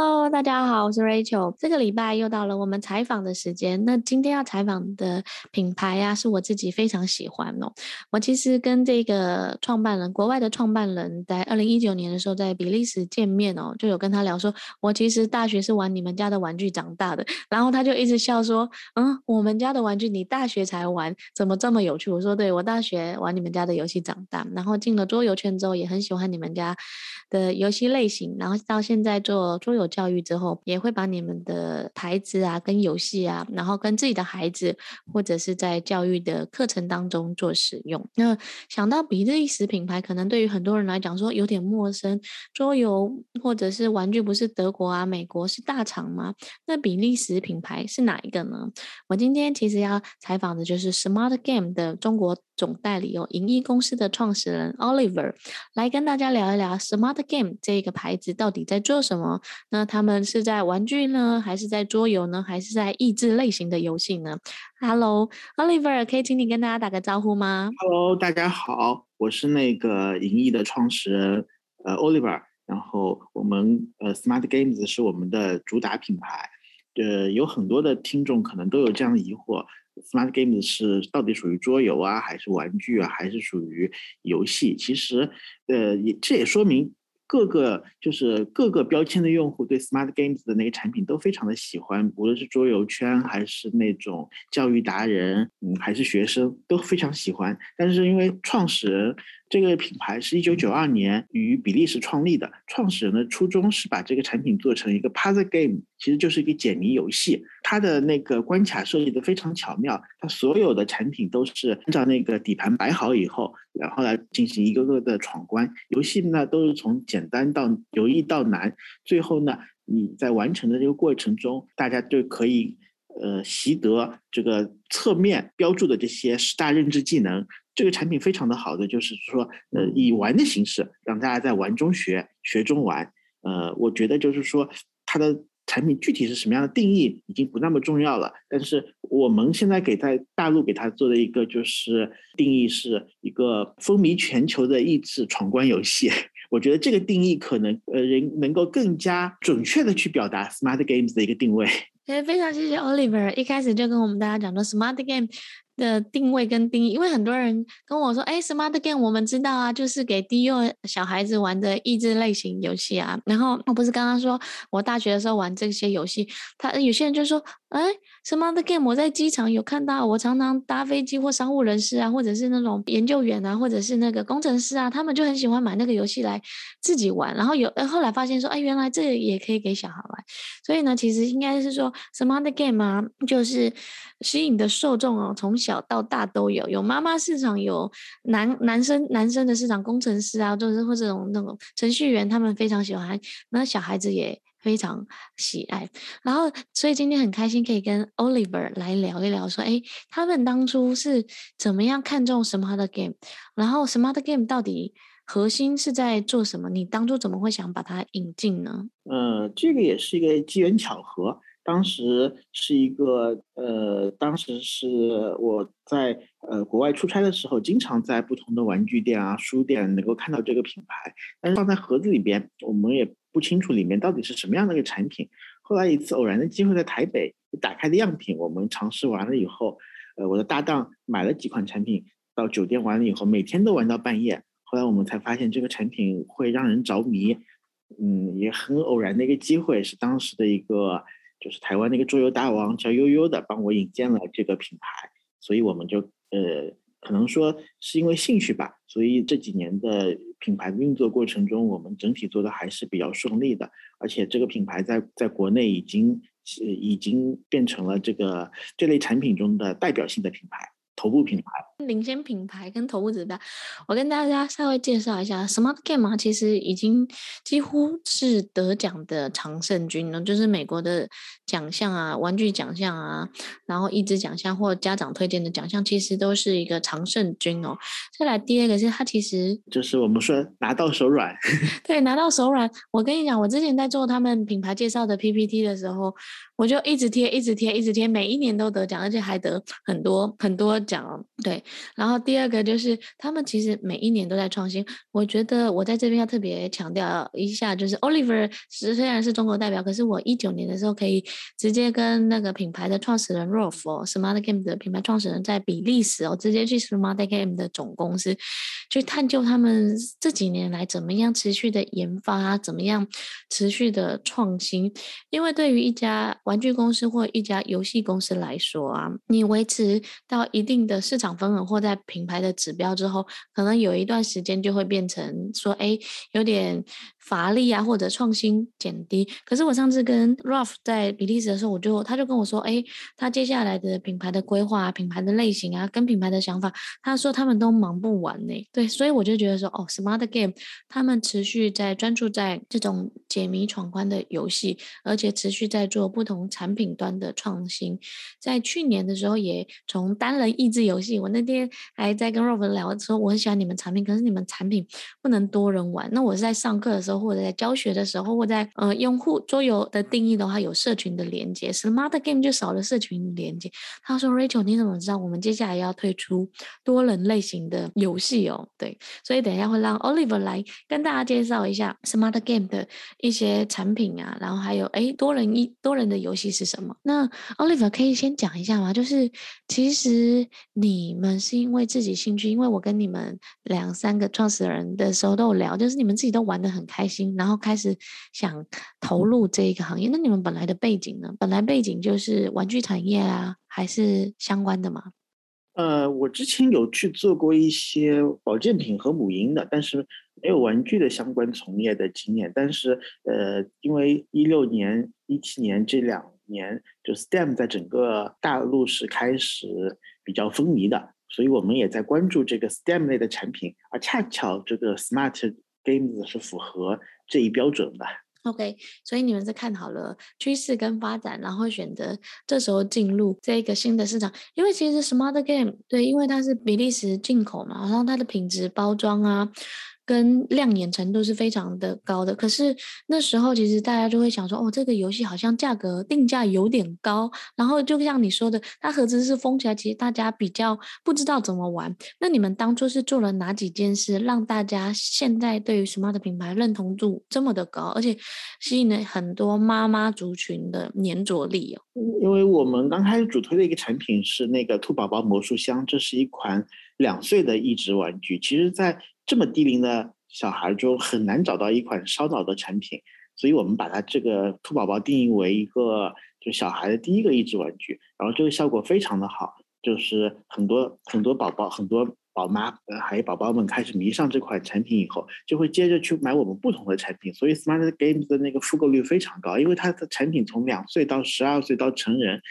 Hello，大家好，我是 Rachel。这个礼拜又到了我们采访的时间。那今天要采访的品牌啊，是我自己非常喜欢哦。我其实跟这个创办人，国外的创办人，在二零一九年的时候在比利时见面哦，就有跟他聊说，我其实大学是玩你们家的玩具长大的。然后他就一直笑说，嗯，我们家的玩具你大学才玩，怎么这么有趣？我说，对，我大学玩你们家的游戏长大，然后进了桌游圈之后，也很喜欢你们家的游戏类型，然后到现在做桌游。教育育之后，也会把你们的牌子啊、跟游戏啊，然后跟自己的孩子或者是在教育的课程当中做使用。那想到比利时品牌，可能对于很多人来讲说有点陌生。桌游或者是玩具，不是德国啊、美国是大厂吗？那比利时品牌是哪一个呢？我今天其实要采访的就是 Smart Game 的中国总代理有营业公司的创始人 Oliver，来跟大家聊一聊 Smart Game 这个牌子到底在做什么。那他们是在玩具呢，还是在桌游呢，还是在益智类型的游戏呢？Hello，Oliver，可以请你跟大家打个招呼吗？Hello，大家好，我是那个银翼的创始人，呃，Oliver。然后我们呃，Smart Games 是我们的主打品牌。呃，有很多的听众可能都有这样的疑惑：Smart Games 是到底属于桌游啊，还是玩具啊，还是属于游戏？其实，呃，也这也说明。各个就是各个标签的用户对 Smart Games 的那个产品都非常的喜欢，无论是桌游圈还是那种教育达人，嗯，还是学生都非常喜欢。但是因为创始人这个品牌是一九九二年于比利时创立的，创始人的初衷是把这个产品做成一个 Puzzle Game，其实就是一个解谜游戏。它的那个关卡设计的非常巧妙，它所有的产品都是按照那个底盘摆好以后，然后来进行一个个的闯关。游戏呢都是从简单到由易到难，最后呢你在完成的这个过程中，大家就可以呃习得这个侧面标注的这些十大认知技能。这个产品非常的好的就是说呃以玩的形式让大家在玩中学，学中玩。呃，我觉得就是说它的。产品具体是什么样的定义已经不那么重要了，但是我们现在给在大陆给他做的一个就是定义是一个风靡全球的益智闯关游戏。我觉得这个定义可能呃人能够更加准确的去表达 Smart Games 的一个定位。非常谢谢 Oliver，一开始就跟我们大家讲说 Smart Game 的定位跟定义，因为很多人跟我说，哎，Smart Game 我们知道啊，就是给低幼小孩子玩的益智类型游戏啊。然后我不是刚刚说我大学的时候玩这些游戏，他有些人就说，哎什么的 Game 我在机场有看到，我常常搭飞机或商务人士啊，或者是那种研究员啊，或者是那个工程师啊，他们就很喜欢买那个游戏来自己玩。然后有后来发现说，哎，原来这也可以给小孩玩。所以呢，其实应该是说什么的 Game 啊，就是吸引的受众哦，从小。到大都有，有妈妈市场，有男男生男生的市场，工程师啊，就是或者这种那种程序员，他们非常喜欢，那小孩子也非常喜爱。然后，所以今天很开心可以跟 Oliver 来聊一聊，说，哎，他们当初是怎么样看中 Smart Game，然后 Smart Game 到底核心是在做什么？你当初怎么会想把它引进呢？嗯，这个也是一个机缘巧合。当时是一个呃，当时是我在呃国外出差的时候，经常在不同的玩具店啊、书店能够看到这个品牌，但是放在盒子里边，我们也不清楚里面到底是什么样的一个产品。后来一次偶然的机会在台北打开的样品，我们尝试完了以后，呃，我的搭档买了几款产品到酒店玩了以后，每天都玩到半夜。后来我们才发现这个产品会让人着迷，嗯，也很偶然的一个机会，是当时的一个。就是台湾那个桌游大王叫悠悠的，帮我引荐了这个品牌，所以我们就呃，可能说是因为兴趣吧，所以这几年的品牌的运作过程中，我们整体做的还是比较顺利的，而且这个品牌在在国内已经已经变成了这个这类产品中的代表性的品牌。头部品牌、领先品牌跟头部指标，我跟大家稍微介绍一下，Smart Game 啊，其实已经几乎是得奖的常胜军了，就是美国的奖项啊、玩具奖项啊，然后益智奖项或家长推荐的奖项，其实都是一个常胜军哦。再来第二个是它其实就是我们说拿到手软，对，拿到手软。我跟你讲，我之前在做他们品牌介绍的 PPT 的时候。我就一直贴，一直贴，一直贴，每一年都得奖，而且还得很多很多奖。对，然后第二个就是他们其实每一年都在创新。我觉得我在这边要特别强调一下，就是 Oliver 虽然是中国代表，可是我一九年的时候可以直接跟那个品牌的创始人 Rolf Smart Game 的品牌创始人在比利时哦，直接去 Smart Game 的总公司去探究他们这几年来怎么样持续的研发，啊怎么样持续的创新。因为对于一家玩具公司或一家游戏公司来说啊，你维持到一定的市场份额或在品牌的指标之后，可能有一段时间就会变成说，哎，有点。乏力啊，或者创新减低。可是我上次跟 Ralph 在比利时的时候，我就他就跟我说，哎，他接下来的品牌的规划、品牌的类型啊，跟品牌的想法，他说他们都忙不完呢。对，所以我就觉得说，哦，Smart Game 他们持续在专注在这种解谜闯关的游戏，而且持续在做不同产品端的创新。在去年的时候，也从单人益智游戏，我那天还在跟 Ralph 聊说，我很喜欢你们产品，可是你们产品不能多人玩。那我是在上课的时候。或者在教学的时候，或在呃用户桌游的定义的话，有社群的连接，Smart Game 就少了社群连接。他说：“Rachel，你怎么知道我们接下来要推出多人类型的游戏哦？”对，所以等一下会让 Oliver 来跟大家介绍一下 Smart Game 的一些产品啊，然后还有哎多人一多人的游戏是什么？那 Oliver 可以先讲一下吗？就是其实你们是因为自己兴趣，因为我跟你们两三个创始人的时候都有聊，就是你们自己都玩的很开心。然后开始想投入这一个行业，那你们本来的背景呢？本来背景就是玩具产业啊，还是相关的吗？呃，我之前有去做过一些保健品和母婴的，但是没有玩具的相关从业的经验。但是呃，因为一六年、一七年这两年，就 STEM 在整个大陆是开始比较风靡的，所以我们也在关注这个 STEM 类的产品，而恰巧这个 Smart Games 是符合这一标准的。OK，所以你们是看好了趋势跟发展，然后选择这时候进入这个新的市场。因为其实 Smart Game 对，因为它是比利时进口嘛，然后它的品质包装啊。跟亮眼程度是非常的高的，可是那时候其实大家就会想说，哦，这个游戏好像价格定价有点高，然后就像你说的，它盒子是封起来，其实大家比较不知道怎么玩。那你们当初是做了哪几件事，让大家现在对于 Smart 品牌认同度这么的高，而且吸引了很多妈妈族群的粘着力哦？因为我们刚开始主推的一个产品是那个兔宝宝魔术箱，这是一款两岁的益智玩具。其实，在这么低龄的小孩中很难找到一款烧脑的产品，所以我们把它这个兔宝宝定义为一个就小孩的第一个益智玩具，然后这个效果非常的好，就是很多很多宝宝很多宝妈还有宝宝们开始迷上这款产品以后，就会接着去买我们不同的产品，所以 Smart Games 的那个复购率非常高，因为它的产品从两岁到十二岁到成人。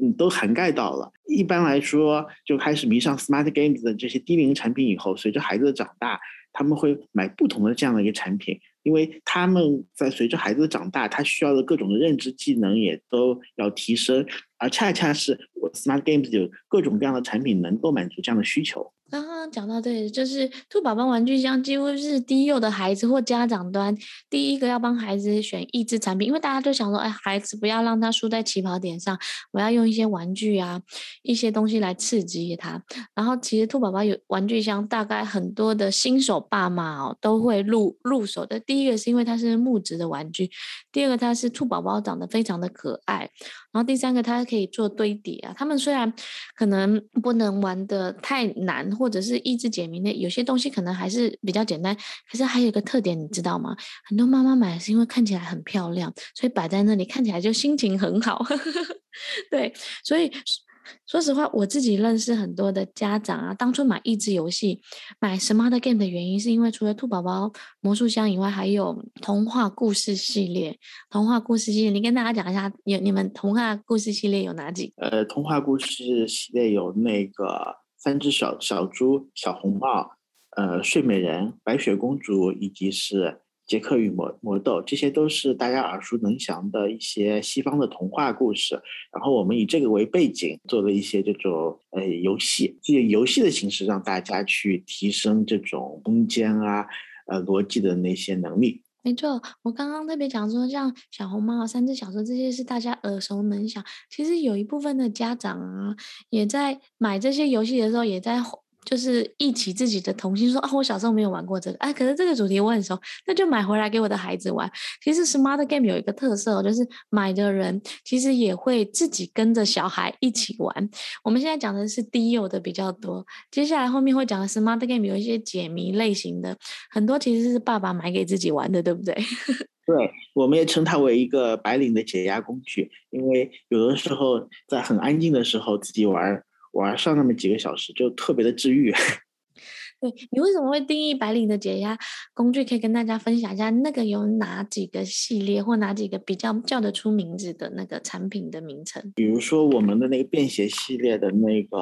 嗯，都涵盖到了。一般来说，就开始迷上 Smart Games 的这些低龄产品以后，随着孩子的长大，他们会买不同的这样的一个产品，因为他们在随着孩子的长大，他需要的各种的认知技能也都要提升，而恰恰是我 Smart Games 有各种各样的产品能够满足这样的需求。刚刚讲到对，就是兔宝宝玩具箱几乎是低幼的孩子或家长端第一个要帮孩子选益智产品，因为大家都想说，哎，孩子不要让他输在起跑点上，我要用一些玩具啊，一些东西来刺激他。然后其实兔宝宝有玩具箱，大概很多的新手爸妈哦都会入入手的。第一个是因为它是木质的玩具，第二个它是兔宝宝长得非常的可爱，然后第三个它可以做堆叠啊。他们虽然可能不能玩的太难。或者是益智解谜的，有些东西可能还是比较简单。可是还有一个特点，你知道吗？很多妈妈买是因为看起来很漂亮，所以摆在那里看起来就心情很好。对，所以说实话，我自己认识很多的家长啊，当初买益智游戏、买 Smart Game 的原因，是因为除了兔宝宝魔术箱以外，还有童话故事系列。童话故事系列，你跟大家讲一下，有你们童话故事系列有哪几？呃，童话故事系列有那个。三只小小猪、小红帽，呃，睡美人、白雪公主，以及是杰克与魔魔豆，这些都是大家耳熟能详的一些西方的童话故事。然后我们以这个为背景，做了一些这种呃游戏，以游戏的形式让大家去提升这种空间啊、呃逻辑的那些能力。没错，我刚刚特别讲说，像小红帽、三只小猪这些是大家耳熟能详。其实有一部分的家长啊，也在买这些游戏的时候，也在。就是忆起自己的童心，说啊，我小时候没有玩过这个，哎，可是这个主题我很熟，那就买回来给我的孩子玩。其实 Smart Game 有一个特色，就是买的人其实也会自己跟着小孩一起玩。我们现在讲的是低幼的比较多，接下来后面会讲的 Smart Game 有一些解谜类型的，很多其实是爸爸买给自己玩的，对不对？对，我们也称它为一个白领的解压工具，因为有的时候在很安静的时候自己玩。玩上那么几个小时，就特别的治愈。对，你为什么会定义白领的解压工具？可以跟大家分享一下，那个有哪几个系列或哪几个比较叫得出名字的那个产品的名称？比如说我们的那个便携系列的那个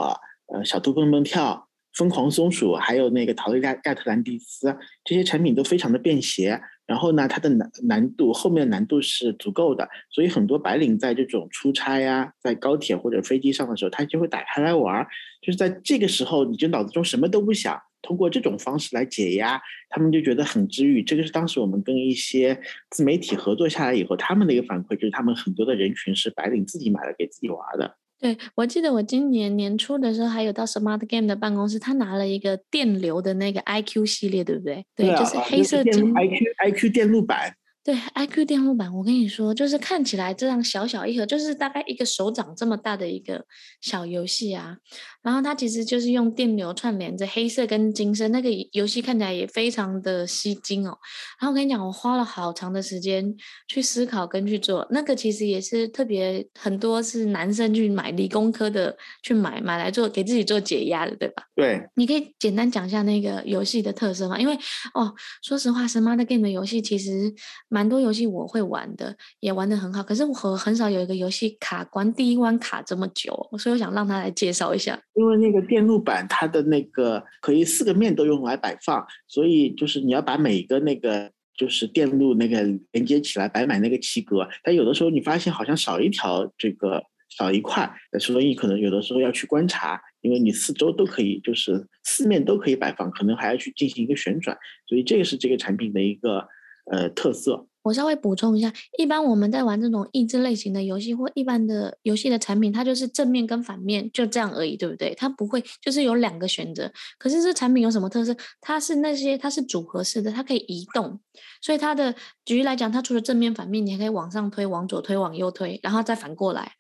呃小兔蹦蹦跳、疯狂松鼠，还有那个陶丽盖盖特兰蒂斯，这些产品都非常的便携。然后呢，它的难难度后面难度是足够的，所以很多白领在这种出差呀、在高铁或者飞机上的时候，他就会打开来玩。就是在这个时候，你就脑子中什么都不想，通过这种方式来解压，他们就觉得很治愈。这个是当时我们跟一些自媒体合作下来以后，他们的一个反馈，就是他们很多的人群是白领自己买了给自己玩的。对，我记得我今年年初的时候，还有到 Smart Game 的办公室，他拿了一个电流的那个 IQ 系列，对不对？对，对啊、就是黑色金 IQ IQ 电路板。对，IQ 电路板，我跟你说，就是看起来这样小小一盒，就是大概一个手掌这么大的一个小游戏啊。然后它其实就是用电流串联着黑色跟金色，那个游戏看起来也非常的吸睛哦。然后我跟你讲，我花了好长的时间去思考跟去做，那个其实也是特别很多是男生去买理工科的去买买来做给自己做解压的，对吧？对，你可以简单讲一下那个游戏的特色吗？因为哦，说实话，Smart Game 的游戏其实。蛮多游戏我会玩的，也玩得很好。可是我很少有一个游戏卡关，第一关卡这么久，所以我想让他来介绍一下。因为那个电路板，它的那个可以四个面都用来摆放，所以就是你要把每个那个就是电路那个连接起来，摆满那个棋格。但有的时候你发现好像少一条这个少一块，所以可能有的时候要去观察，因为你四周都可以，就是四面都可以摆放，可能还要去进行一个旋转。所以这个是这个产品的一个。呃，特色。我稍微补充一下，一般我们在玩这种益智类型的游戏或一般的游戏的产品，它就是正面跟反面就这样而已，对不对？它不会就是有两个选择。可是这产品有什么特色？它是那些它是组合式的，它可以移动，所以它的举例来讲，它除了正面反面，你还可以往上推、往左推、往右推，然后再反过来，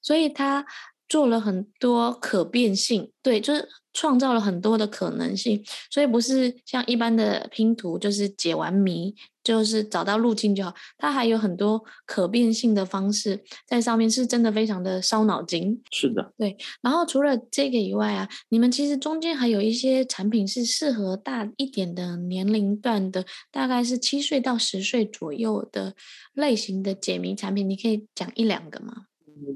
所以它。做了很多可变性，对，就是创造了很多的可能性，所以不是像一般的拼图，就是解完谜就是找到路径就好，它还有很多可变性的方式在上面，是真的非常的烧脑筋。是的，对。然后除了这个以外啊，你们其实中间还有一些产品是适合大一点的年龄段的，大概是七岁到十岁左右的类型的解谜产品，你可以讲一两个吗？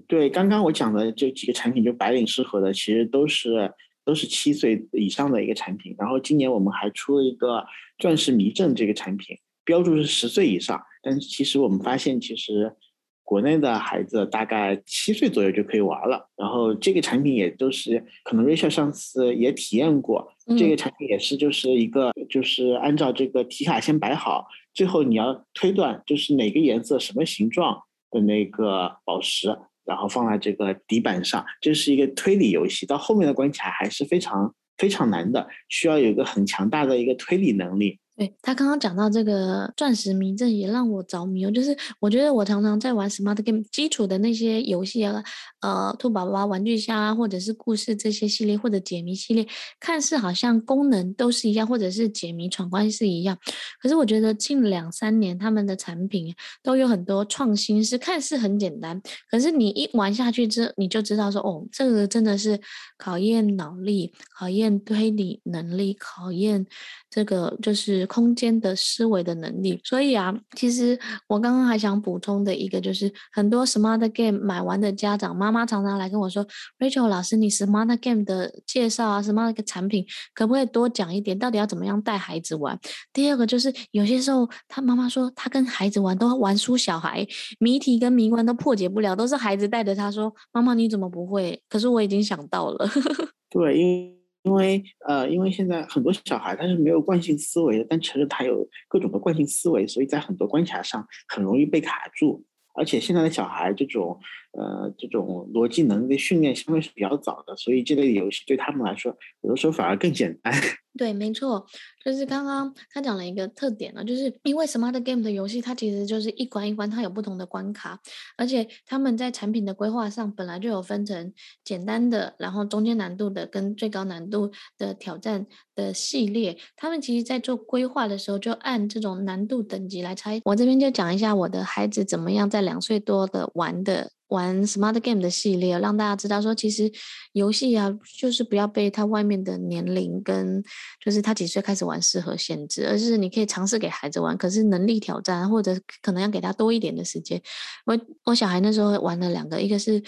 对，刚刚我讲的这几个产品，就白领适合的，其实都是都是七岁以上的一个产品。然后今年我们还出了一个钻石迷阵这个产品，标注是十岁以上，但是其实我们发现，其实国内的孩子大概七岁左右就可以玩了。然后这个产品也都是，可能 Rachel 上次也体验过，这个产品也是就是一个就是按照这个题卡先摆好，最后你要推断就是哪个颜色什么形状的那个宝石。然后放在这个底板上，这是一个推理游戏，到后面的关卡还是非常非常难的，需要有一个很强大的一个推理能力。对，他刚刚讲到这个钻石迷阵也让我着迷哦，就是我觉得我常常在玩 Smart Game 基础的那些游戏啊，呃，兔宝宝玩具箱啊，或者是故事这些系列，或者解谜系列，看似好像功能都是一样，或者是解谜闯关是一样，可是我觉得近两三年他们的产品都有很多创新，是看似很简单，可是你一玩下去之，你就知道说，哦，这个真的是考验脑力，考验推理能力，考验这个就是。空间的思维的能力，所以啊，其实我刚刚还想补充的一个就是，很多 Smart Game 买完的家长妈妈妈常常来跟我说，Rachel 老师，你 Smart Game 的介绍啊，Smart 个产品可不可以多讲一点？到底要怎么样带孩子玩？第二个就是有些时候，他妈妈说他跟孩子玩都玩输小孩，谜题跟谜关都破解不了，都是孩子带着他说，妈妈你怎么不会？可是我已经想到了。对，因因为呃，因为现在很多小孩他是没有惯性思维的，但承认他有各种的惯性思维，所以在很多关卡上很容易被卡住。而且现在的小孩这种呃这种逻辑能力训练相对是比较早的，所以这类游戏对他们来说有的时候反而更简单。对，没错，就是刚刚他讲了一个特点呢，就是因为 Smart Game 的游戏，它其实就是一关一关，它有不同的关卡，而且他们在产品的规划上本来就有分成简单的，然后中间难度的跟最高难度的挑战的系列。他们其实在做规划的时候，就按这种难度等级来拆。我这边就讲一下我的孩子怎么样在两岁多的玩的。玩 Smart Game 的系列，让大家知道说，其实游戏啊，就是不要被他外面的年龄跟就是他几岁开始玩适合限制，而是你可以尝试给孩子玩，可是能力挑战或者可能要给他多一点的时间。我我小孩那时候玩了两个，一个是。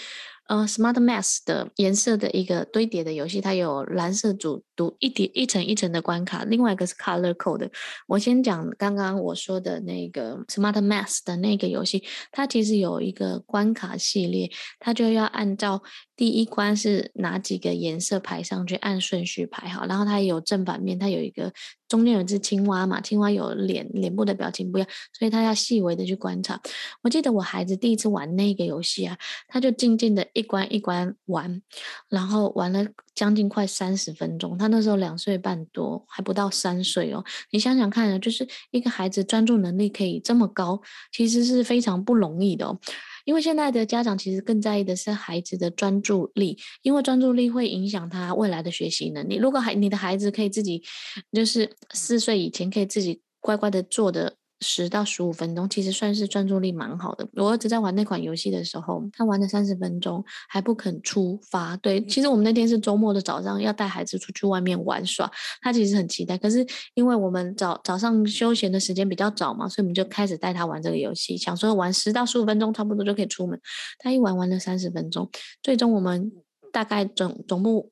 呃，Smart Math 的颜色的一个堆叠的游戏，它有蓝色组读一叠一层一层的关卡，另外一个是 Color Code。我先讲刚刚我说的那个 Smart Math 的那个游戏，它其实有一个关卡系列，它就要按照第一关是哪几个颜色排上去，按顺序排好，然后它有正反面，它有一个。中间有只青蛙嘛，青蛙有脸，脸部的表情不一样，所以他要细微的去观察。我记得我孩子第一次玩那个游戏啊，他就静静的一关一关玩，然后玩了将近快三十分钟。他那时候两岁半多，还不到三岁哦。你想想看，就是一个孩子专注能力可以这么高，其实是非常不容易的哦。因为现在的家长其实更在意的是孩子的专注力，因为专注力会影响他未来的学习能力。如果孩你的孩子可以自己，就是四岁以前可以自己乖乖的坐的。十到十五分钟，其实算是专注力蛮好的。我儿子在玩那款游戏的时候，他玩了三十分钟还不肯出发。对，其实我们那天是周末的早上，要带孩子出去外面玩耍，他其实很期待。可是因为我们早早上休闲的时间比较早嘛，所以我们就开始带他玩这个游戏，想说玩十到十五分钟差不多就可以出门。他一玩玩了三十分钟，最终我们。大概总总部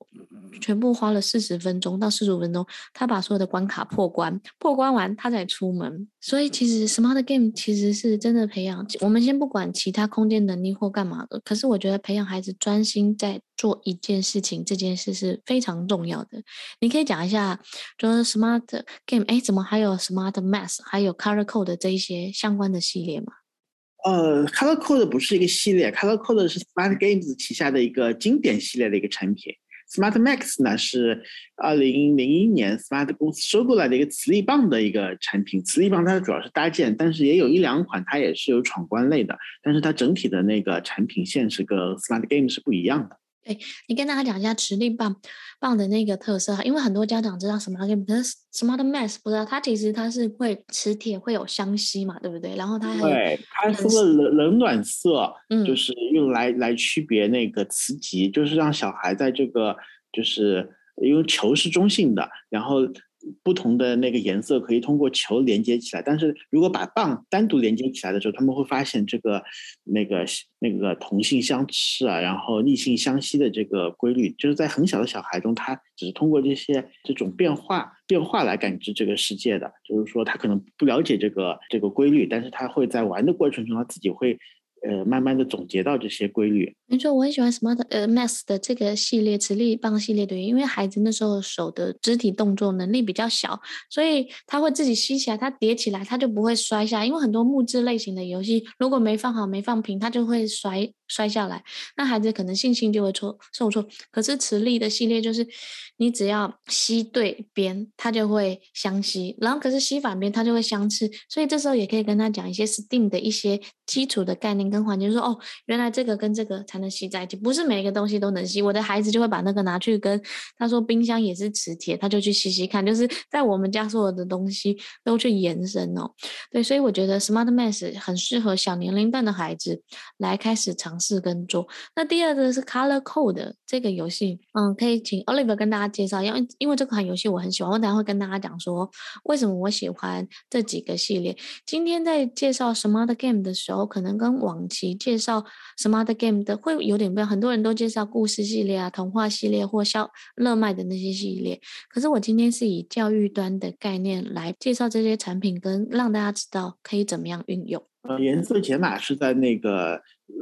全部花了四十分钟到四十五分钟，他把所有的关卡破关，破关完他才出门。所以其实 Smart Game 其实是真的培养。我们先不管其他空间能力或干嘛的，可是我觉得培养孩子专心在做一件事情，这件事是非常重要的。你可以讲一下，就是 Smart Game，哎，怎么还有 Smart Math，还有 Color Code 这一些相关的系列吗？呃，Color Code 不是一个系列，Color Code 是 Smart Games 旗下的一个经典系列的一个产品。Smart Max 呢是二零零一年 Smart 公司收购来的一个磁力棒的一个产品。磁力棒它主要是搭建，但是也有一两款它也是有闯关类的，但是它整体的那个产品线是跟 Smart Game 是不一样的。对，你跟大家讲一下磁力棒棒的那个特色哈，因为很多家长知道 Smart Game，可是 Smart Math 不知道，它其实它是会磁铁会有相吸嘛，对不对？然后它还对它是个冷冷暖色，嗯，就是用来来区别那个磁极，就是让小孩在这个就是因为球是中性的，然后。不同的那个颜色可以通过球连接起来，但是如果把棒单独连接起来的时候，他们会发现这个那个那个同性相斥啊，然后异性相吸的这个规律，就是在很小的小孩中，他只是通过这些这种变化变化来感知这个世界的，就是说他可能不了解这个这个规律，但是他会在玩的过程中，他自己会。呃，慢慢的总结到这些规律。没错，我很喜欢 Smart 呃 Math 的这个系列，磁力棒系列的，因为孩子那时候手的肢体动作能力比较小，所以他会自己吸起来，他叠起来，他就不会摔下。因为很多木质类型的游戏，如果没放好、没放平，他就会摔摔下来，那孩子可能信心就会受受挫。可是磁力的系列就是，你只要吸对边，它就会相吸，然后可是吸反边，它就会相斥。所以这时候也可以跟他讲一些 STEAM 的一些基础的概念。跟环境说哦，原来这个跟这个才能吸在一起，不是每一个东西都能吸。我的孩子就会把那个拿去跟他说，冰箱也是磁铁，他就去吸吸看，就是在我们家所有的东西都去延伸哦。对，所以我觉得 Smart Math 很适合小年龄段的孩子来开始尝试跟做。那第二个是 Color Code 这个游戏，嗯，可以请 Oliver 跟大家介绍，因为因为这款游戏我很喜欢，我等下会跟大家讲说为什么我喜欢这几个系列。今天在介绍 Smart Game 的时候，可能跟往期介绍 Smart Game 的会有点不一样，很多人都介绍故事系列啊、童话系列或销热卖的那些系列。可是我今天是以教育端的概念来介绍这些产品，跟让大家知道可以怎么样运用。呃，颜色解码是在那个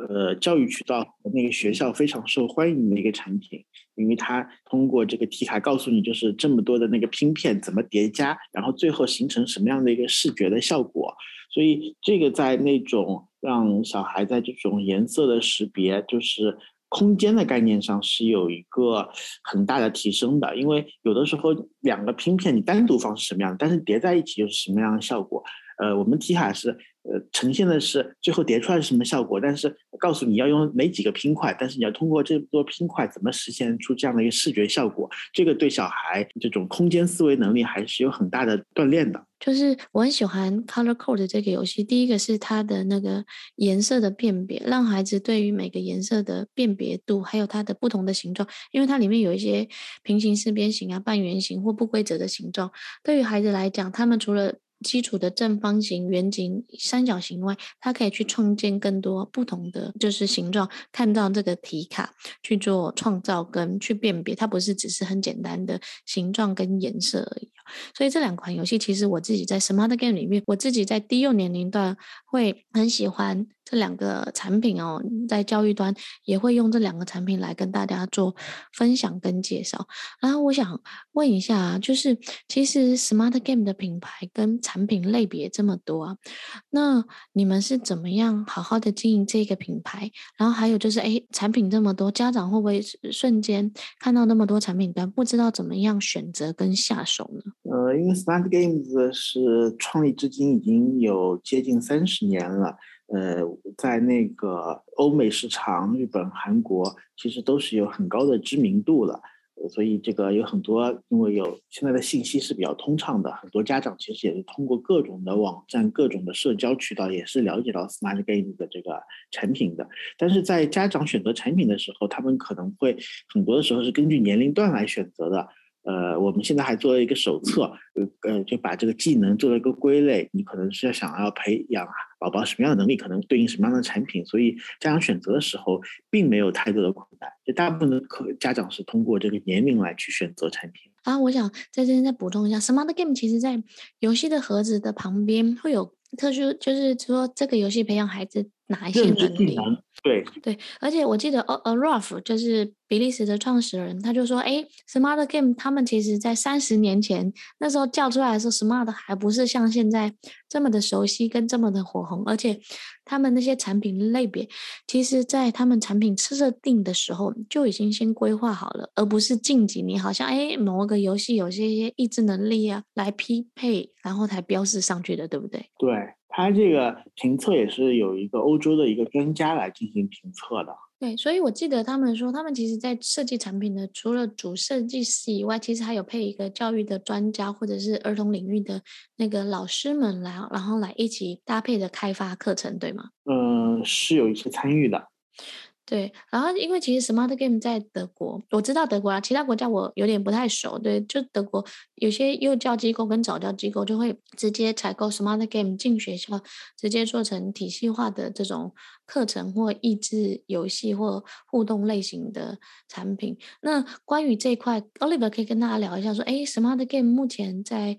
呃教育渠道和那个学校非常受欢迎的一个产品，因为它通过这个题卡告诉你，就是这么多的那个拼片怎么叠加，然后最后形成什么样的一个视觉的效果。所以这个在那种让小孩在这种颜色的识别，就是。空间的概念上是有一个很大的提升的，因为有的时候两个拼片你单独放是什么样，但是叠在一起又是什么样的效果？呃，我们题卡是呃呈现的是最后叠出来是什么效果，但是告诉你要用哪几个拼块，但是你要通过这么多拼块怎么实现出这样的一个视觉效果，这个对小孩这种空间思维能力还是有很大的锻炼的。就是我很喜欢 Color Code 这个游戏，第一个是它的那个颜色的辨别，让孩子对于每个颜色的辨别度，还有它的不同的形状，因为它里面有一些平行四边形啊、半圆形或不规则的形状，对于孩子来讲，他们除了基础的正方形、圆形、三角形外，它可以去创建更多不同的就是形状，看到这个题卡去做创造跟去辨别，它不是只是很简单的形状跟颜色而已。所以这两款游戏，其实我自己在 Smart Game 里面，我自己在低幼年龄段会很喜欢。这两个产品哦，在教育端也会用这两个产品来跟大家做分享跟介绍。然后我想问一下，就是其实 Smart Game 的品牌跟产品类别这么多啊，那你们是怎么样好好的经营这个品牌？然后还有就是，哎，产品这么多，家长会不会瞬间看到那么多产品端，不知道怎么样选择跟下手呢？呃，因为 Smart Games 是创立至今已经有接近三十年了。呃，在那个欧美市场，日本、韩国其实都是有很高的知名度了，所以这个有很多，因为有现在的信息是比较通畅的，很多家长其实也是通过各种的网站、各种的社交渠道，也是了解到 Smart Games 的这个产品的。但是在家长选择产品的时候，他们可能会很多的时候是根据年龄段来选择的。呃，我们现在还做了一个手册，呃呃，就把这个技能做了一个归类。你可能是要想要培养宝宝什么样的能力，可能对应什么样的产品，所以家长选择的时候并没有太多的困难。就大部分的可家长是通过这个年龄来去选择产品。啊，我想在这边再补充一下，Smart Game 其实在游戏的盒子的旁边会有特殊，就是说这个游戏培养孩子哪一些能力？对对，而且我记得呃呃，Ralph 就是比利时的创始人，他就说，哎，Smart Game 他们其实在三十年前那时候叫出来的时候，Smart 还不是像现在这么的熟悉跟这么的火红，而且他们那些产品类别，其实在他们产品设定的时候就已经先规划好了，而不是近几年好像哎某个游戏有些些益智能力啊来匹配，然后才标示上去的，对不对？对。他这个评测也是有一个欧洲的一个专家来进行评测的。对，所以我记得他们说，他们其实在设计产品的，除了主设计师以外，其实还有配一个教育的专家或者是儿童领域的那个老师们来，然后来一起搭配的开发课程，对吗？嗯，是有一些参与的。对，然后因为其实 Smart Game 在德国，我知道德国啊，其他国家我有点不太熟。对，就德国有些幼教机构跟早教机构就会直接采购 Smart Game 进学校，直接做成体系化的这种课程或益智游戏或互动类型的产品。那关于这一块，Oliver 可以跟大家聊一下，说，哎，Smart Game 目前在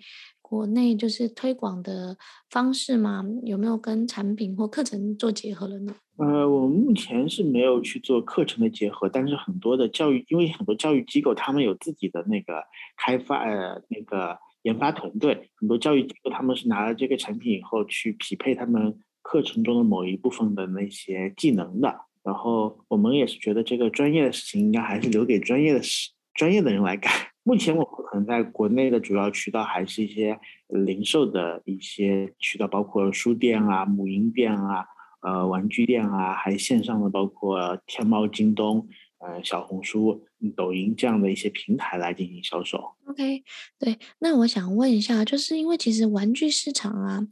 国内就是推广的方式吗？有没有跟产品或课程做结合了呢？呃，我目前是没有去做课程的结合，但是很多的教育，因为很多教育机构他们有自己的那个开发呃那个研发团队，很多教育机构他们是拿了这个产品以后去匹配他们课程中的某一部分的那些技能的。然后我们也是觉得这个专业的事情应该还是留给专业的事专业的人来干。目前我们可能在国内的主要渠道还是一些零售的一些渠道，包括书店啊、母婴店啊、呃玩具店啊，还线上的包括天猫、京东、呃小红书、抖音这样的一些平台来进行销售。OK，对，那我想问一下，就是因为其实玩具市场啊。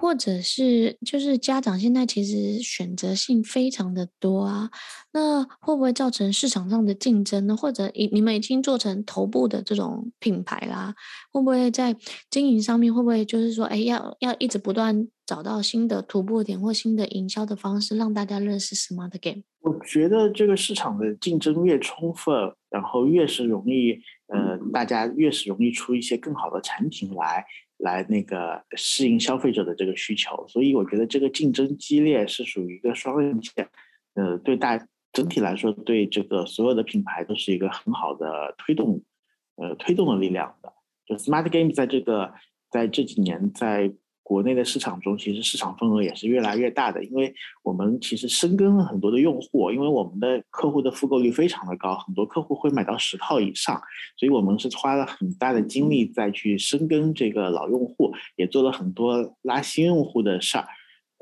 或者是就是家长现在其实选择性非常的多啊，那会不会造成市场上的竞争呢？或者你你们已经做成头部的这种品牌啦，会不会在经营上面会不会就是说，哎，要要一直不断找到新的突破点或新的营销的方式，让大家认识 Smart Game？我觉得这个市场的竞争越充分，然后越是容易，呃，大家越是容易出一些更好的产品来。来那个适应消费者的这个需求，所以我觉得这个竞争激烈是属于一个双刃剑。呃，对大整体来说，对这个所有的品牌都是一个很好的推动，呃，推动的力量的。就 Smart Game 在这个在这几年在。国内的市场中，其实市场份额也是越来越大的，因为我们其实深耕了很多的用户，因为我们的客户的复购率非常的高，很多客户会买到十套以上，所以我们是花了很大的精力再去深耕这个老用户，也做了很多拉新用户的事儿。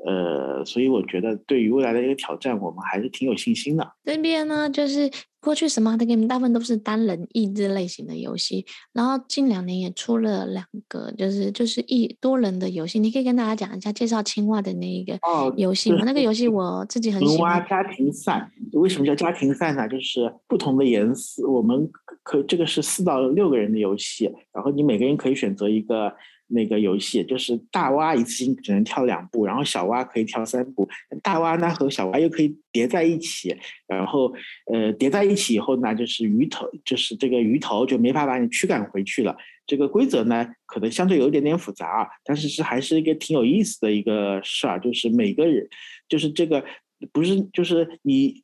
呃，所以我觉得对于未来的一个挑战，我们还是挺有信心的。这边呢，就是过去 Smart Game 大部分都是单人益智类型的游戏，然后近两年也出了两个，就是就是一多人的游戏。你可以跟大家讲一下介绍青蛙的那一个游戏吗？哦，那个游戏我自己很喜欢。青蛙家庭赛为什么叫家庭赛呢？就是不同的颜色，我们可这个是四到六个人的游戏，然后你每个人可以选择一个。那个游戏就是大蛙一次性只能跳两步，然后小蛙可以跳三步。大蛙呢和小蛙又可以叠在一起，然后呃叠在一起以后呢，就是鱼头，就是这个鱼头就没法把你驱赶回去了。这个规则呢可能相对有一点点复杂啊，但是是还是一个挺有意思的一个事儿，就是每个人就是这个不是就是你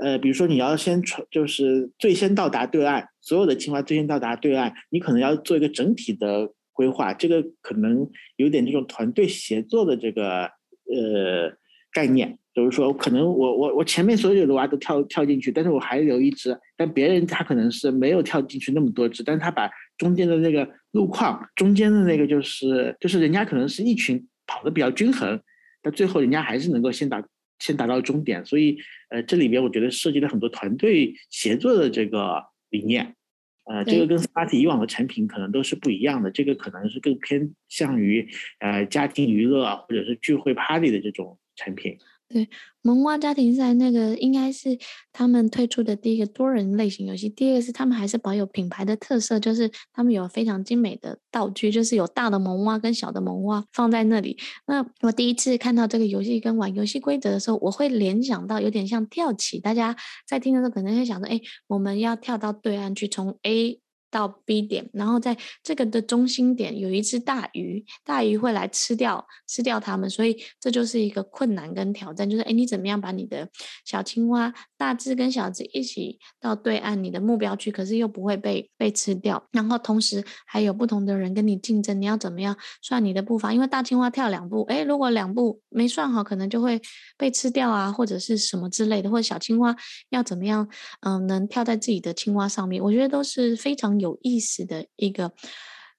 呃比如说你要先传，就是最先到达对岸，所有的青蛙最先到达对岸，你可能要做一个整体的。规划这个可能有点这种团队协作的这个呃概念，就是说可能我我我前面所有的蛙都跳跳进去，但是我还留一只，但别人他可能是没有跳进去那么多只，但是他把中间的那个路况，中间的那个就是就是人家可能是一群跑的比较均衡，但最后人家还是能够先达先达到终点，所以呃这里边我觉得涉及了很多团队协作的这个理念。呃，这个跟 Smart 以往的产品可能都是不一样的，这个可能是更偏向于呃家庭娱乐或者是聚会 Party 的这种产品。对，萌蛙家庭赛那个应该是他们推出的第一个多人类型游戏。第二个是他们还是保有品牌的特色，就是他们有非常精美的道具，就是有大的萌蛙跟小的萌蛙放在那里。那我第一次看到这个游戏跟玩游戏规则的时候，我会联想到有点像跳棋。大家在听的时候可能会想说，哎，我们要跳到对岸去，从 A。到 B 点，然后在这个的中心点有一只大鱼，大鱼会来吃掉吃掉它们，所以这就是一个困难跟挑战，就是哎，你怎么样把你的小青蛙大只跟小只一起到对岸你的目标去，可是又不会被被吃掉，然后同时还有不同的人跟你竞争，你要怎么样算你的步伐？因为大青蛙跳两步，哎，如果两步没算好，可能就会被吃掉啊，或者是什么之类的，或者小青蛙要怎么样，嗯、能跳在自己的青蛙上面，我觉得都是非常。有意思的一个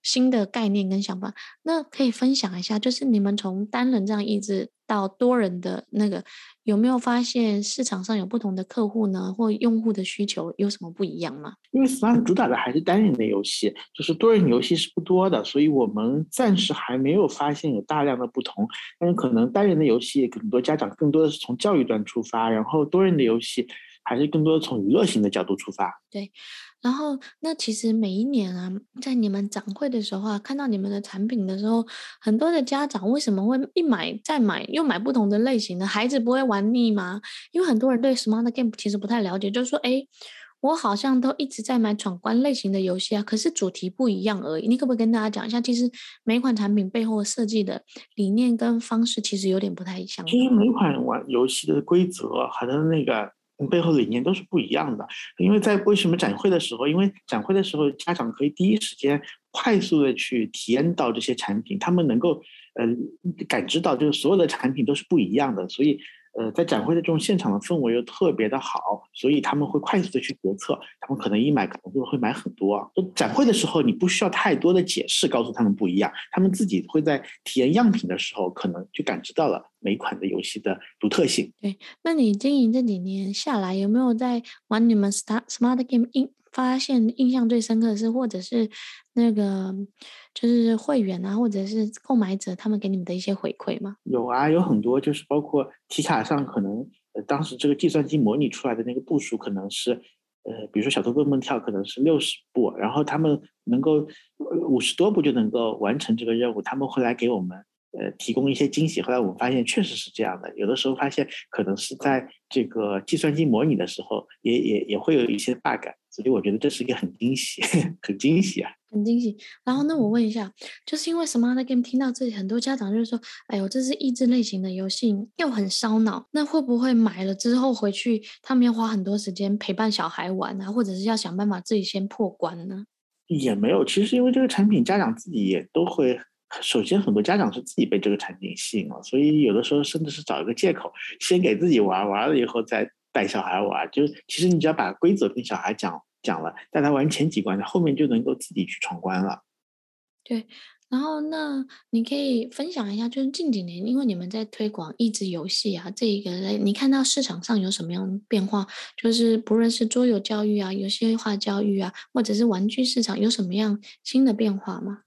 新的概念跟想法，那可以分享一下，就是你们从单人这样一直到多人的那个，有没有发现市场上有不同的客户呢，或用户的需求有什么不一样吗？因为 Smart 主打的还是单人的游戏，就是多人游戏是不多的，所以我们暂时还没有发现有大量的不同。但是可能单人的游戏，很多家长更多的是从教育端出发，然后多人的游戏还是更多的从娱乐性的角度出发。对。然后，那其实每一年啊，在你们展会的时候啊，看到你们的产品的时候，很多的家长为什么会一买再买，又买不同的类型的？孩子不会玩腻吗？因为很多人对 Smart Game 其实不太了解，就是说，哎，我好像都一直在买闯关类型的游戏啊，可是主题不一样而已。你可不可以跟大家讲一下，其实每款产品背后设计的理念跟方式其实有点不太相同。其实每款玩游戏的规则还有那个。背后的理念都是不一样的，因为在为什么展会的时候，因为展会的时候家长可以第一时间快速的去体验到这些产品，他们能够呃感知到就是所有的产品都是不一样的，所以。呃，在展会的这种现场的氛围又特别的好，所以他们会快速的去决策。他们可能一买可能就会买很多。就展会的时候，你不需要太多的解释，告诉他们不一样，他们自己会在体验样品的时候，可能就感知到了每款的游戏的独特性。对，那你经营这几年下来，有没有在玩你们 Smart Smart Game 印发现印象最深刻的是，或者是那个？就是会员啊，或者是购买者，他们给你们的一些回馈吗？有啊，有很多，就是包括题卡上可能，呃，当时这个计算机模拟出来的那个步数可能是，呃，比如说小兔蹦蹦跳可能是六十步，然后他们能够五十多步就能够完成这个任务，他们会来给我们呃提供一些惊喜。后来我们发现确实是这样的，有的时候发现可能是在这个计算机模拟的时候也，也也也会有一些 bug。所以我觉得这是一个很惊喜，很惊喜啊！很惊喜。然后，那我问一下，就是因为 Smart Game 听到这里，很多家长就是说：“哎呦，这是益智类型的游戏，又很烧脑。那会不会买了之后回去，他们要花很多时间陪伴小孩玩啊，或者是要想办法自己先破关呢？”也没有，其实因为这个产品，家长自己也都会。首先，很多家长是自己被这个产品吸引了，所以有的时候甚至是找一个借口，先给自己玩，玩了以后再带小孩玩。就其实你只要把规则跟小孩讲讲了，带他玩前几关，后面就能够自己去闯关了。对，然后那你可以分享一下，就是近几年，因为你们在推广益智游戏啊，这一个你看到市场上有什么样的变化？就是不论是桌游教育啊、游戏化教育啊，或者是玩具市场，有什么样新的变化吗？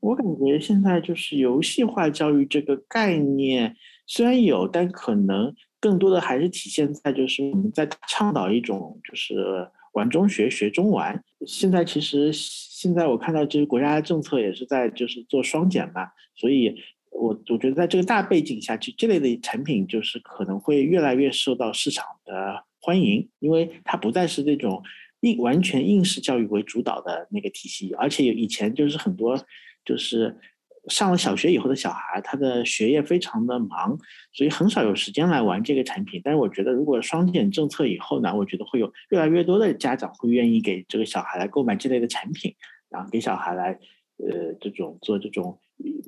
我感觉现在就是游戏化教育这个概念虽然有，但可能更多的还是体现在就是我们在倡导一种就是玩中学，学中玩。现在其实现在我看到就是国家的政策也是在就是做双减嘛，所以我我觉得在这个大背景下，就这类的产品就是可能会越来越受到市场的欢迎，因为它不再是那种应完全应试教育为主导的那个体系，而且有以前就是很多。就是上了小学以后的小孩，他的学业非常的忙，所以很少有时间来玩这个产品。但是我觉得，如果双减政策以后呢，我觉得会有越来越多的家长会愿意给这个小孩来购买这类的产品，然后给小孩来，呃，这种做这种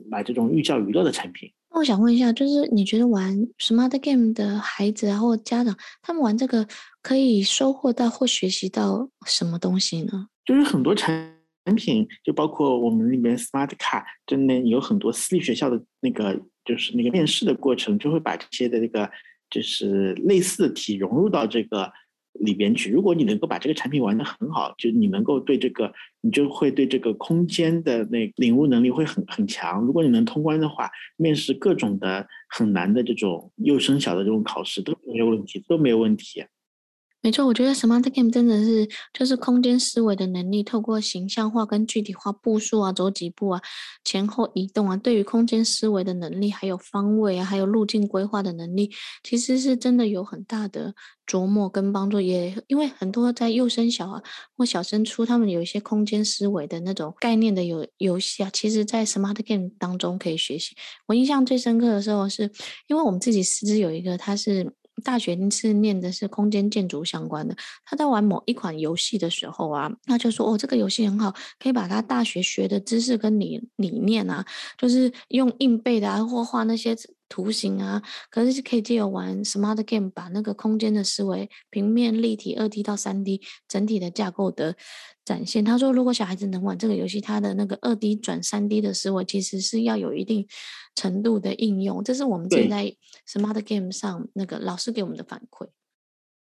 买这种寓教于乐的产品。那我想问一下，就是你觉得玩 Smart Game 的孩子啊，或家长，他们玩这个可以收获到或学习到什么东西呢？就是很多产。产品就包括我们里面 Smart Card，真的有很多私立学校的那个，就是那个面试的过程，就会把这些的那个就是类似的题融入到这个里边去。如果你能够把这个产品玩得很好，就你能够对这个，你就会对这个空间的那领悟能力会很很强。如果你能通关的话，面试各种的很难的这种幼升小的这种考试都没有问题，都没有问题。没错，我觉得 Smart Game 真的是就是空间思维的能力，透过形象化跟具体化步数啊，走几步啊，前后移动啊，对于空间思维的能力，还有方位啊，还有路径规划的能力，其实是真的有很大的琢磨跟帮助。也因为很多在幼升小啊或小升初，他们有一些空间思维的那种概念的游游戏啊，其实在 Smart Game 当中可以学习。我印象最深刻的时候是，因为我们自己师资有一个，他是。大学是念的是空间建筑相关的，他在玩某一款游戏的时候啊，他就说：“哦，这个游戏很好，可以把他大学学的知识跟理理念啊，就是用硬背的啊，或画那些图形啊，可是可以借由玩 Smart Game 把那个空间的思维、平面、立体、二 D 到三 D 整体的架构的展现。”他说：“如果小孩子能玩这个游戏，他的那个二 D 转三 D 的思维其实是要有一定。”程度的应用，这是我们现在 Smart Game 上那个老师给我们的反馈。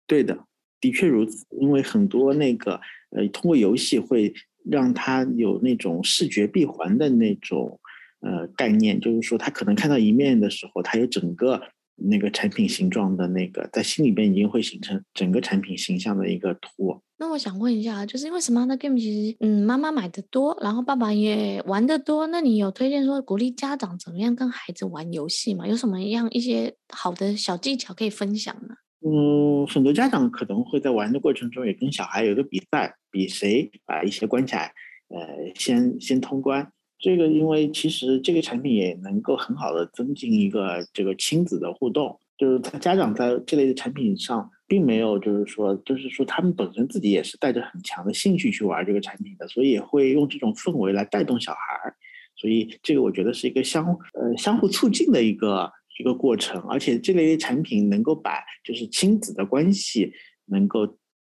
对的，的确如此。因为很多那个呃，通过游戏会让他有那种视觉闭环的那种呃概念，就是说他可能看到一面的时候，他有整个。那个产品形状的那个，在心里边已经会形成整个产品形象的一个图。那我想问一下，就是因为 Smart Game 其实，嗯，妈妈买的多，然后爸爸也玩的多，那你有推荐说鼓励家长怎么样跟孩子玩游戏吗？有什么样一些好的小技巧可以分享呢？嗯，很多家长可能会在玩的过程中也跟小孩有个比赛，比谁把一些关卡，呃，先先通关。这个因为其实这个产品也能够很好的增进一个这个亲子的互动，就是他家长在这类的产品上并没有就是说就是说他们本身自己也是带着很强的兴趣去玩这个产品的，所以也会用这种氛围来带动小孩儿，所以这个我觉得是一个相呃相互促进的一个一个过程，而且这类产品能够把就是亲子的关系能够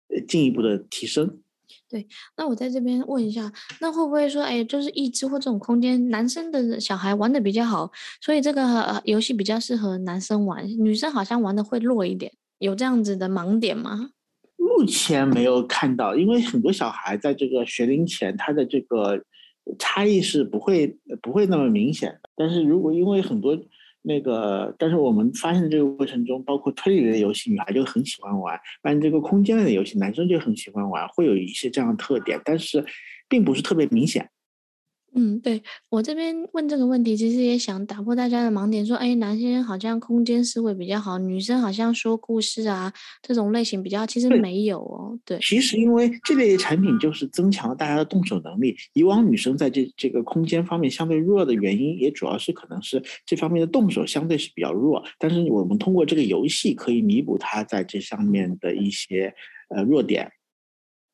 呃进一步的提升。对，那我在这边问一下，那会不会说，哎，就是益智或这种空间，男生的小孩玩的比较好，所以这个游戏比较适合男生玩，女生好像玩的会弱一点，有这样子的盲点吗？目前没有看到，因为很多小孩在这个学龄前，他的这个差异是不会不会那么明显的，但是如果因为很多。那个，但是我们发现这个过程中，包括推理类的游戏，女孩就很喜欢玩；但这个空间类的游戏，男生就很喜欢玩，会有一些这样的特点，但是并不是特别明显。嗯，对，我这边问这个问题，其实也想打破大家的盲点，说，哎，男生好像空间思维比较好，女生好像说故事啊这种类型比较，其实没有哦。对，其实因为这类产品就是增强了大家的动手能力。以往女生在这这个空间方面相对弱的原因，也主要是可能是这方面的动手相对是比较弱。但是我们通过这个游戏可以弥补她在这上面的一些呃弱点。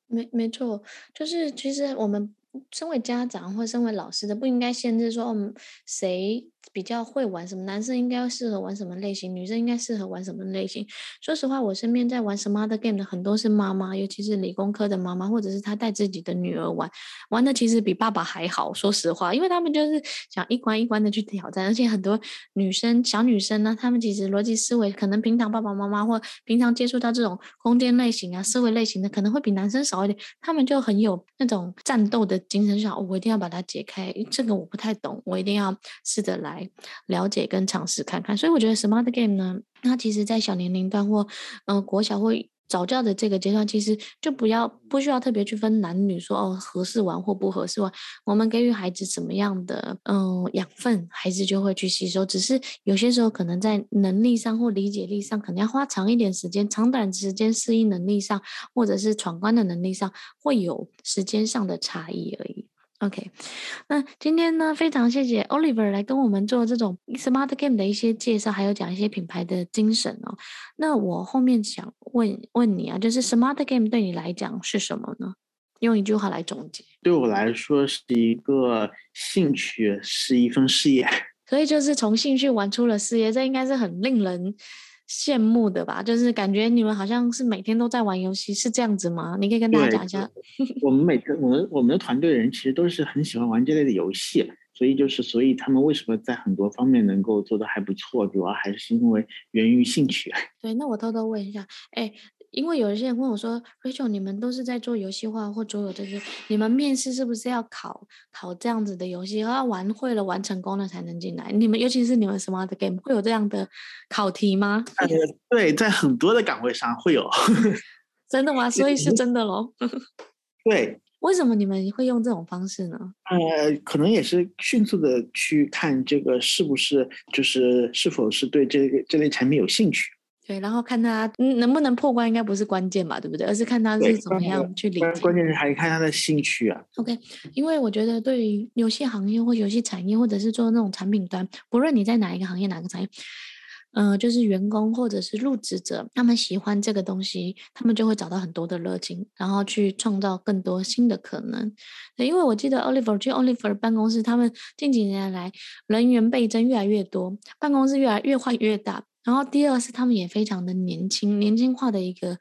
没没错，就是其实我们。身为家长或身为老师的，不应该限制说，嗯，谁比较会玩什么，男生应该适合玩什么类型，女生应该适合玩什么类型。说实话，我身边在玩什么的 Game 的很多是妈妈，尤其是理工科的妈妈，或者是她带自己的女儿玩，玩的其实比爸爸还好。说实话，因为他们就是想一关一关的去挑战，而且很多女生小女生呢，她们其实逻辑思维可能平常爸爸妈妈或平常接触到这种空间类型啊、思维类型的，可能会比男生少一点，他们就很有那种战斗的。精神上，我一定要把它解开。这个我不太懂，我一定要试着来来了解跟尝试看看。所以我觉得 Smart Game 呢，它其实在小年龄段或呃国小或早教的这个阶段，其实就不要不需要特别去分男女说，说哦合适玩或不合适玩。我们给予孩子什么样的嗯养分，孩子就会去吸收。只是有些时候可能在能力上或理解力上，可能要花长一点时间，长短时间适应能力上，或者是闯关的能力上，会有时间上的差异而已。OK，那今天呢，非常谢谢 Oliver 来跟我们做这种 Smart Game 的一些介绍，还有讲一些品牌的精神哦。那我后面想问问你啊，就是 Smart Game 对你来讲是什么呢？用一句话来总结。对我来说是一个兴趣，是一份事业。所以就是从兴趣玩出了事业，这应该是很令人。羡慕的吧，就是感觉你们好像是每天都在玩游戏，是这样子吗？你可以跟大家讲一下。我们每个我们我们的团队的人其实都是很喜欢玩这类的游戏，所以就是所以他们为什么在很多方面能够做得还不错，主要还是因为源于兴趣。对，那我偷偷问一下，哎。因为有一些人问我说：“Rachel，你们都是在做游戏化或桌游这些，你们面试是不是要考考这样子的游戏，要玩会了、玩成功了才能进来？你们尤其是你们什么的 Game 会有这样的考题吗？”呃，对，在很多的岗位上会有。真的吗？所以是真的喽。对。为什么你们会用这种方式呢？呃，可能也是迅速的去看这个是不是，就是是否是对这个这类产品有兴趣。对，然后看他能不能破关，应该不是关键吧，对不对？而是看他是怎么样去理解。关键是还看他的兴趣啊。OK，因为我觉得对于游戏行业或游戏产业，或者是做那种产品端，不论你在哪一个行业、哪个产业，嗯、就是员工或者是入职者，他们喜欢这个东西，他们就会找到很多的热情，然后去创造更多新的可能。因为我记得 Oliver 去 Oliver 办公室，他们近几年来人员倍增越来越多，办公室越来越换越大。然后第二是他们也非常的年轻，年轻化的一个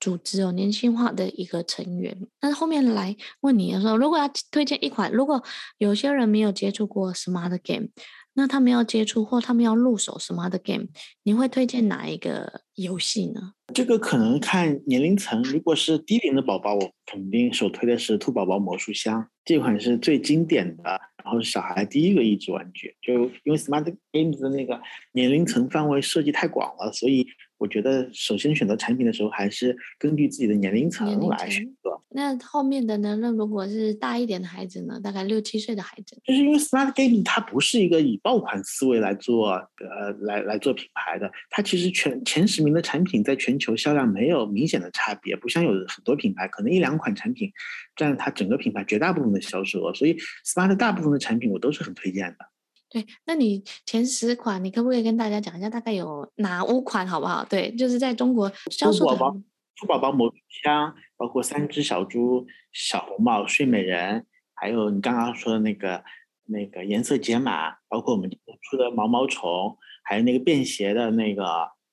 组织哦，年轻化的一个成员。但是后面来问你的时候，如果要推荐一款，如果有些人没有接触过 Smart Game，那他们要接触或他们要入手 Smart Game，你会推荐哪一个游戏呢？这个可能看年龄层，如果是低龄的宝宝，我肯定首推的是兔宝宝魔术箱，这款是最经典的，然后是小孩第一个益智玩具。就因为 Smart Games 的那个年龄层范围设计太广了，所以。我觉得首先选择产品的时候，还是根据自己的年龄层来选择。那后面的呢？那如果是大一点的孩子呢？大概六七岁的孩子，就是因为 Smart Game 它不是一个以爆款思维来做，呃，来来做品牌的。它其实全前十名的产品在全球销量没有明显的差别，不像有很多品牌可能一两款产品占了它整个品牌绝大部分的销售额。所以 Smart 大部分的产品我都是很推荐的。对，那你前十款，你可不可以跟大家讲一下，大概有哪五款，好不好？对，就是在中国销售的。兔宝宝、兔宝宝魔术箱，包括三只小猪、小红帽、睡美人，还有你刚刚说的那个那个颜色解码，包括我们出的毛毛虫，还有那个便携的那个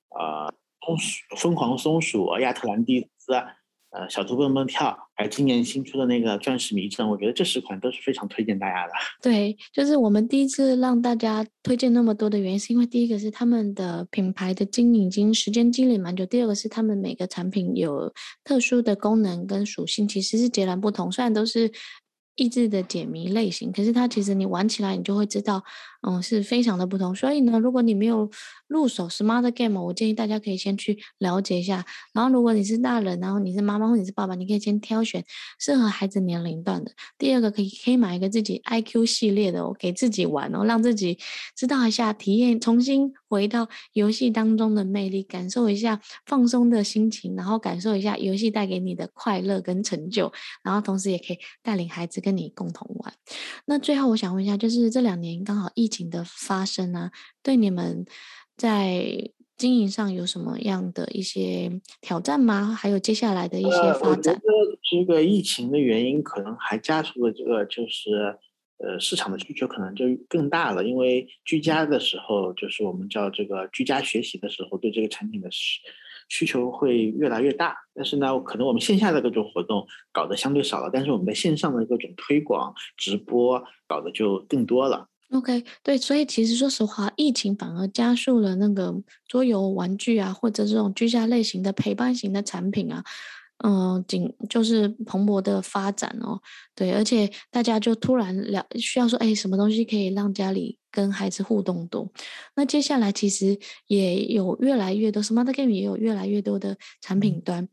呃松鼠、疯狂松鼠、亚特兰蒂斯。呃，小兔蹦蹦跳，还有今年新出的那个钻石迷阵，我觉得这十款都是非常推荐大家的。对，就是我们第一次让大家推荐那么多的原因，是因为第一个是他们的品牌的经营已经时间积累蛮久，第二个是他们每个产品有特殊的功能跟属性，其实是截然不同。虽然都是益智的解谜类型，可是它其实你玩起来，你就会知道，嗯，是非常的不同。所以呢，如果你没有入手 Smart Game，我建议大家可以先去了解一下。然后，如果你是大人，然后你是妈妈或者你是爸爸，你可以先挑选适合孩子年龄段的。第二个，可以可以买一个自己 IQ 系列的哦，给自己玩哦，让自己知道一下，体验重新回到游戏当中的魅力，感受一下放松的心情，然后感受一下游戏带给你的快乐跟成就。然后，同时也可以带领孩子跟你共同玩。那最后，我想问一下，就是这两年刚好疫情的发生啊，对你们在经营上有什么样的一些挑战吗？还有接下来的一些发展？这个疫情的原因可能还加速了这个，就是呃市场的需求可能就更大了，因为居家的时候，就是我们叫这个居家学习的时候，对这个产品的需需求会越来越大。但是呢，可能我们线下的各种活动搞得相对少了，但是我们在线上的各种推广、直播搞得就更多了。OK，对，所以其实说实话，疫情反而加速了那个桌游玩具啊，或者这种居家类型的陪伴型的产品啊，嗯、呃，仅就是蓬勃的发展哦。对，而且大家就突然了需要说，哎，什么东西可以让家里跟孩子互动多？那接下来其实也有越来越多 Smart Game 也有越来越多的产品端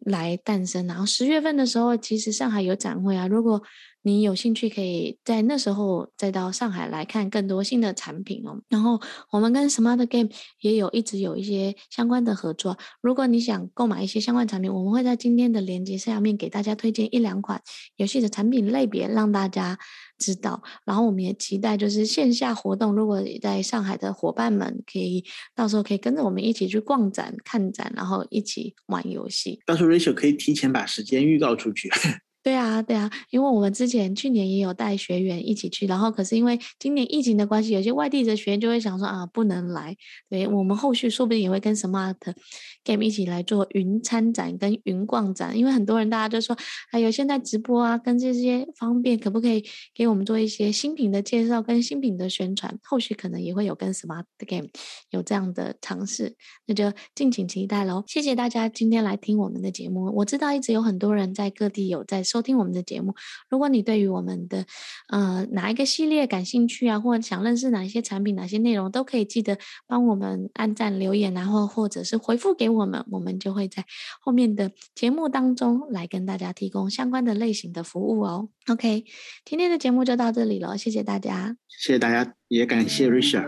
来诞生。然后十月份的时候，其实上海有展会啊，如果你有兴趣，可以在那时候再到上海来看更多新的产品哦。然后我们跟 Smart Game 也有一直有一些相关的合作。如果你想购买一些相关产品，我们会在今天的链接下面给大家推荐一两款游戏的产品类别，让大家知道。然后我们也期待就是线下活动，如果在上海的伙伴们可以到时候可以跟着我们一起去逛展、看展，然后一起玩游戏。到时候 Rachel 可以提前把时间预告出去。对啊，对啊，因为我们之前去年也有带学员一起去，然后可是因为今年疫情的关系，有些外地的学员就会想说啊，不能来。对，我们后续说不定也会跟 Smart Game 一起来做云参展跟云逛展，因为很多人大家就说，还有现在直播啊，跟这些方便，可不可以给我们做一些新品的介绍跟新品的宣传？后续可能也会有跟 Smart Game 有这样的尝试，那就敬请期待喽。谢谢大家今天来听我们的节目，我知道一直有很多人在各地有在收听我们的节目。如果你对于我们的呃哪一个系列感兴趣啊，或者想认识哪一些产品、哪些内容，都可以记得帮我们按赞、留言，然后或者是回复给我我们，我们就会在后面的节目当中来跟大家提供相关的类型的服务哦。OK，今天的节目就到这里了，谢谢大家，谢谢大家，也感谢 Risha。